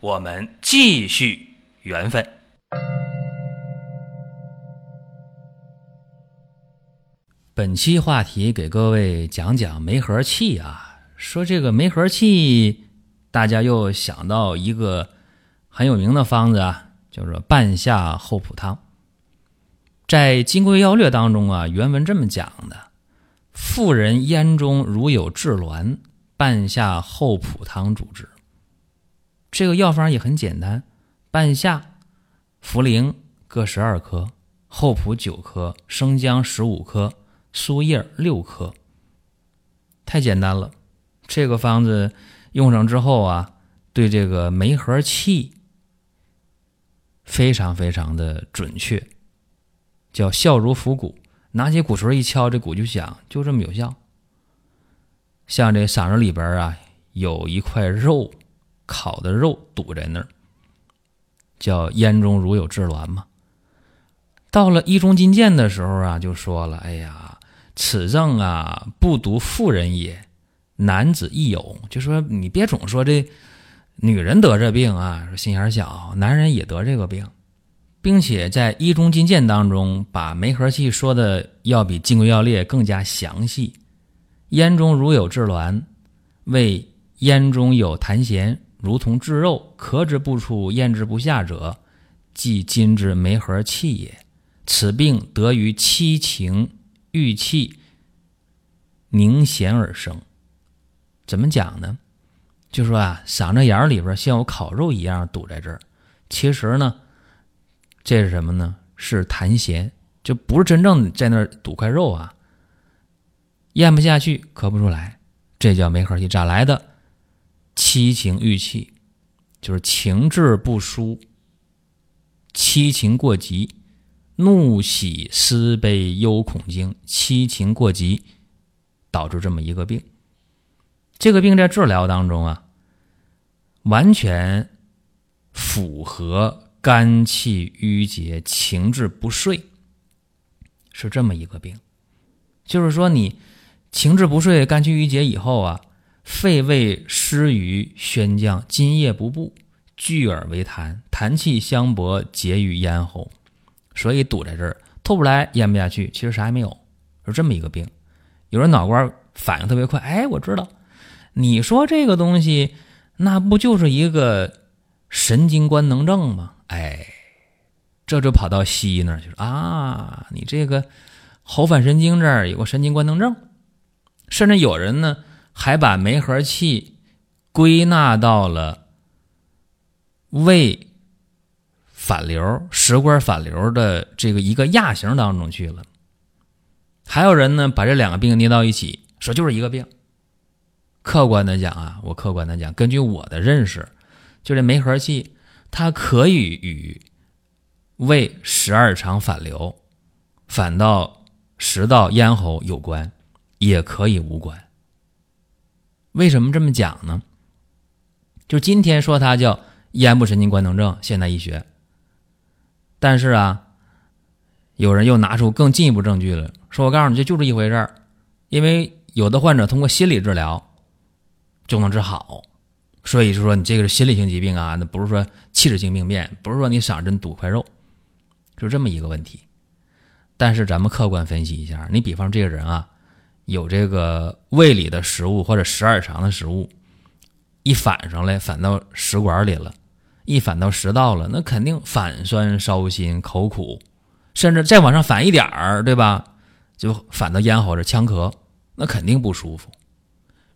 我们继续缘分。本期话题给各位讲讲梅核气啊。说这个梅核气，大家又想到一个很有名的方子啊，叫做半夏厚朴汤。在《金匮要略》当中啊，原文这么讲的：妇人咽中如有滞挛。半夏厚朴汤主之。这个药方也很简单，半夏、茯苓各十二克，厚朴九克，生姜十五克，苏叶六克。太简单了，这个方子用上之后啊，对这个梅核气非常非常的准确，叫效如抚鼓，拿起鼓槌一敲，这鼓就响，就这么有效。像这嗓子里边啊，有一块肉，烤的肉堵在那儿，叫烟中如有滞挛嘛。到了一中金鉴的时候啊，就说了：“哎呀，此症啊，不独妇人也，男子亦有。就说你别总说这女人得这病啊，说心眼小，男人也得这个病，并且在一中金鉴当中，把梅核气说的要比金匮要略更加详细。”烟中如有滞挛，谓烟中有痰涎，如同炙肉，咳之不出，咽之不下者，即今之梅核气也。此病得于七情郁气凝涎而生。怎么讲呢？就说啊，嗓子眼里边像有烤肉一样堵在这儿。其实呢，这是什么呢？是痰涎，就不是真正在那儿堵块肉啊。咽不下去，咳不出来，这叫梅核气。咋来的？七情郁气，就是情志不舒，七情过急，怒喜思悲忧恐惊，七情过急，导致这么一个病。这个病在治疗当中啊，完全符合肝气郁结、情志不遂，是这么一个病。就是说你。情志不遂、肝气郁结以后啊，肺胃湿瘀宣降，津液不布，聚而为痰，痰气相搏，结于咽喉，所以堵在这儿，吐不来，咽不下去。其实啥也没有，是这么一个病。有人脑瓜反应特别快，哎，我知道，你说这个东西，那不就是一个神经官能症吗？哎，这就跑到西医那儿去了啊，你这个喉返神经这儿有个神经官能症。甚至有人呢，还把梅核气归纳到了胃反流、食管反流的这个一个亚型当中去了。还有人呢，把这两个病捏到一起，说就是一个病。客观的讲啊，我客观的讲，根据我的认识，就这梅核气，它可以与胃十二肠反流、反到食道、咽喉有关。也可以无关。为什么这么讲呢？就今天说它叫咽部神经官能症，现代医学。但是啊，有人又拿出更进一步证据了，说我告诉你，这就是一回事儿。因为有的患者通过心理治疗就能治好，所以就说你这个是心理性疾病啊，那不是说器质性病变，不是说你嗓子堵块肉，就这么一个问题。但是咱们客观分析一下，你比方这个人啊。有这个胃里的食物或者十二肠的食物，一反上来反到食管里了，一反到食道了，那肯定反酸烧心口苦，甚至再往上反一点儿，对吧？就反到咽喉这呛咳，那肯定不舒服。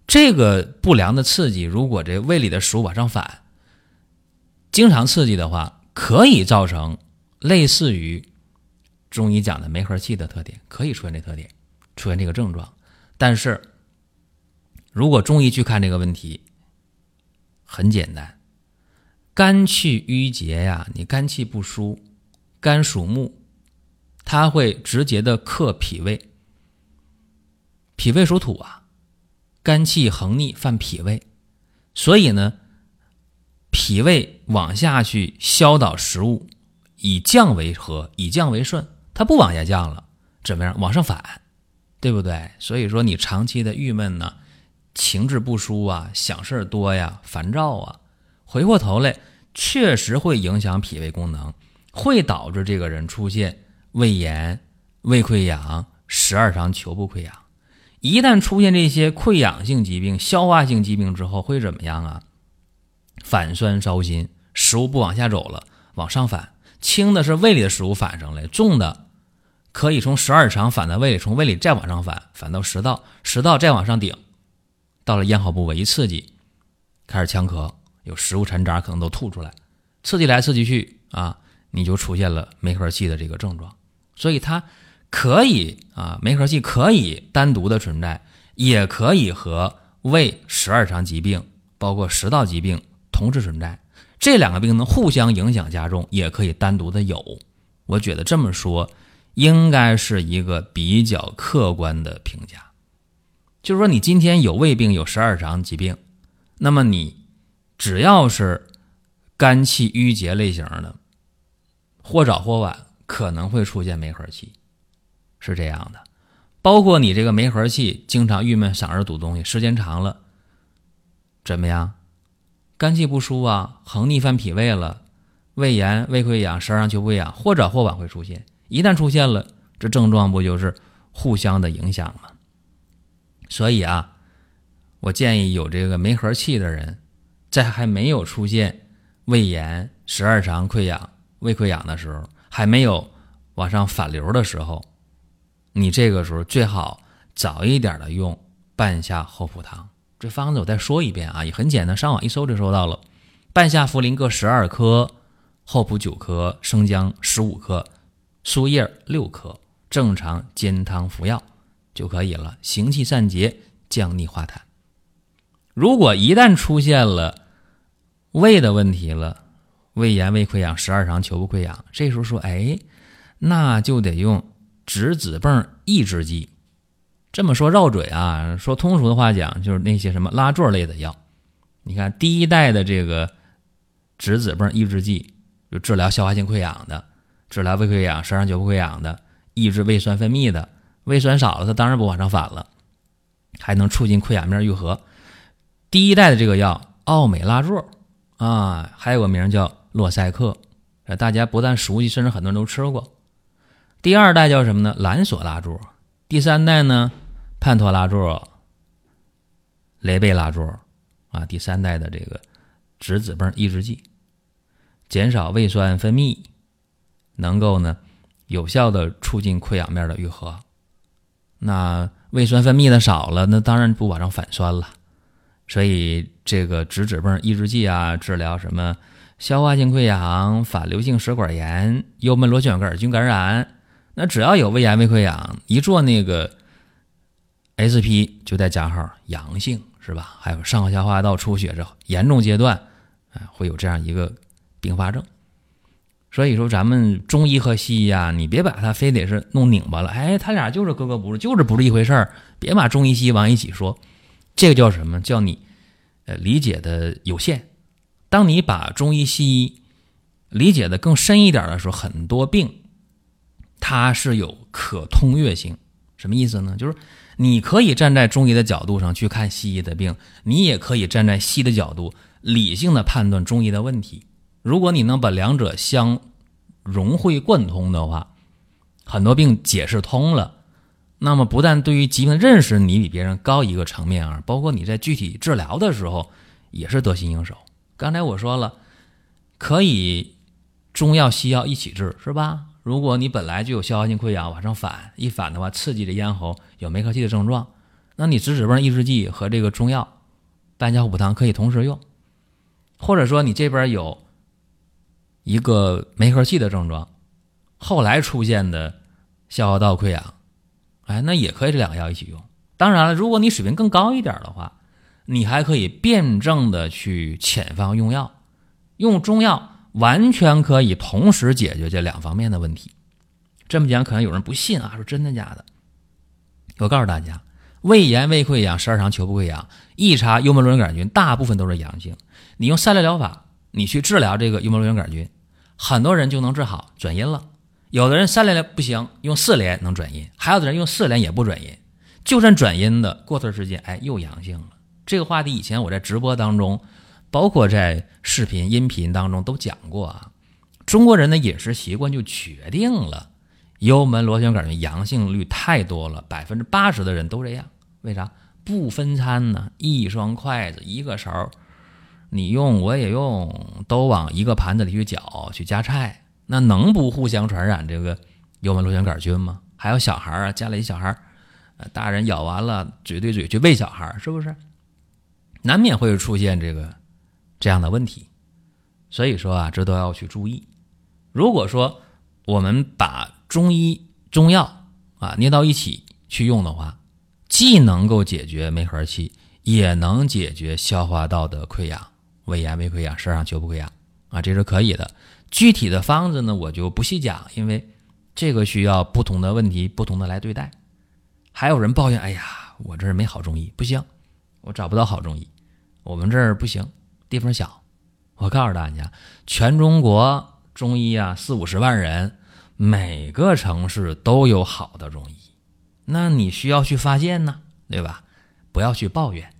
这个不良的刺激，如果这胃里的食物往上反，经常刺激的话，可以造成类似于中医讲的梅核气的特点，可以出现这特点，出现这个症状。但是，如果中医去看这个问题，很简单，肝气郁结呀，你肝气不舒，肝属木，它会直接的克脾胃。脾胃属土啊，肝气横逆犯脾胃，所以呢，脾胃往下去消导食物，以降为和，以降为顺，它不往下降了，怎么样？往上反，对不对？所以说你长期的郁闷呢，情志不舒啊，想事儿多呀，烦躁啊。回过头来，确实会影响脾胃功能，会导致这个人出现胃炎、胃溃疡、十二肠球部溃疡。一旦出现这些溃疡性疾病、消化性疾病之后，会怎么样啊？反酸烧心，食物不往下走了，往上反。轻的是胃里的食物反上来，重的可以从十二肠反到胃里，从胃里再往上反，反到食道，食道再往上顶，到了咽喉部位一刺激，开始呛咳。有食物残渣可能都吐出来，刺激来刺激去啊，你就出现了梅核气的这个症状。所以它可以啊，梅核气可以单独的存在，也可以和胃十二肠疾病，包括食道疾病同时存在。这两个病呢互相影响加重，也可以单独的有。我觉得这么说应该是一个比较客观的评价，就是说你今天有胃病，有十二肠疾病，那么你。只要是肝气郁结类型的，或早或晚可能会出现梅核气，是这样的。包括你这个梅核气经常郁闷、嗓子堵东西，时间长了怎么样？肝气不舒啊，横逆犯脾胃了，胃炎、胃溃疡、十二肠球溃疡，或早或晚会出现。一旦出现了，这症状不就是互相的影响吗？所以啊，我建议有这个梅核气的人。在还没有出现胃炎、十二肠溃疡、胃溃疡的时候，还没有往上反流的时候，你这个时候最好早一点的用半夏厚朴汤。这方子我再说一遍啊，也很简单，上网一搜就搜到了。半夏、茯苓各十二克，厚朴九克，生姜十五克，苏叶六克，正常煎汤服药就可以了，行气散结，降逆化痰。如果一旦出现了，胃的问题了，胃炎、胃溃疡、十二肠球部溃疡，这时候说，哎，那就得用质子泵抑制剂。这么说绕嘴啊，说通俗的话讲，就是那些什么拉唑类的药。你看第一代的这个质子泵抑制剂，就治疗消化性溃疡的，治疗胃溃疡、十二肠球溃疡的，抑制胃酸分泌的。胃酸少了，它当然不往上反了，还能促进溃疡面愈合。第一代的这个药奥美拉唑。啊，还有个名叫洛赛克，大家不但熟悉，甚至很多人都吃过。第二代叫什么呢？兰索拉唑。第三代呢？潘托拉唑、雷贝拉唑。啊，第三代的这个质子泵抑制剂，减少胃酸分泌，能够呢有效的促进溃疡面的愈合。那胃酸分泌的少了，那当然不往上反酸了。所以这个质子泵抑制剂啊，治疗什么消化性溃疡、反流性食管炎、幽门螺旋杆菌感染，那只要有胃炎、胃溃疡，一做那个 SP 就带加号阳性，是吧？还有上消化道出血这严重阶段，啊，会有这样一个并发症。所以说，咱们中医和西医啊，你别把它非得是弄拧巴了，哎，他俩就是格格不入，就是不是一回事儿，别把中医西医往一起说。这个叫什么？叫你，呃，理解的有限。当你把中医西医理解的更深一点的时候，很多病它是有可通越性。什么意思呢？就是你可以站在中医的角度上去看西医的病，你也可以站在西医的角度理性的判断中医的问题。如果你能把两者相融会贯通的话，很多病解释通了。那么，不但对于疾病的认识你比别人高一个层面啊，包括你在具体治疗的时候也是得心应手。刚才我说了，可以中药西药一起治，是吧？如果你本来就有消化性溃疡往上反，一反的话刺激着咽喉有梅克气的症状，那你质子泵抑制剂和这个中药半夏厚朴汤可以同时用。或者说你这边有一个梅核气的症状，后来出现的消化道溃疡。哎，那也可以这两个药一起用。当然了，如果你水平更高一点的话，你还可以辩证的去潜方用药，用中药完全可以同时解决这两方面的问题。这么讲，可能有人不信啊，说真的假的？我告诉大家，胃炎、胃溃疡、十二肠球部溃疡，一查幽门螺旋杆菌，大部分都是阳性。你用三联疗法，你去治疗这个幽门螺旋杆菌，很多人就能治好，转阴了。有的人三联不行，用四联能转阴；还有的人用四联也不转阴，就算转阴的，过段时间，哎，又阳性了。这个话题以前我在直播当中，包括在视频、音频当中都讲过啊。中国人的饮食习惯就决定了。幽门螺旋杆菌阳性率太多了，百分之八十的人都这样。为啥不分餐呢？一双筷子，一个勺，你用我也用，都往一个盘子里去搅去夹菜，那能不互相传染这个幽门螺旋杆菌吗？还有小孩啊，家里小孩，呃，大人咬完了嘴对嘴去喂小孩，是不是？难免会出现这个这样的问题。所以说啊，这都要去注意。如果说我们把中医中药啊捏到一起去用的话，既能够解决梅核气，也能解决消化道的溃疡、胃炎、胃溃疡、十二肠球部溃疡啊，这是可以的。具体的方子呢，我就不细讲，因为这个需要不同的问题不同的来对待。还有人抱怨：“哎呀，我这儿没好中医，不行，我找不到好中医，我们这儿不行，地方小。”我告诉大家，全中国中医啊，四五十万人。每个城市都有好的中医，那你需要去发现呢，对吧？不要去抱怨。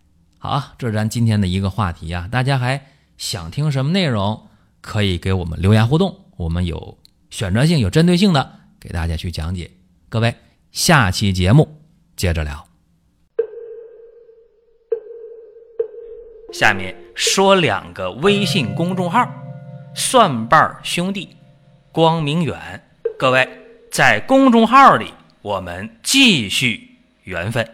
好啊，这是咱今天的一个话题啊。大家还想听什么内容？可以给我们留言互动，我们有选择性、有针对性的给大家去讲解。各位，下期节目接着聊。下面说两个微信公众号：蒜瓣兄弟、光明远。各位，在公众号里，我们继续缘分。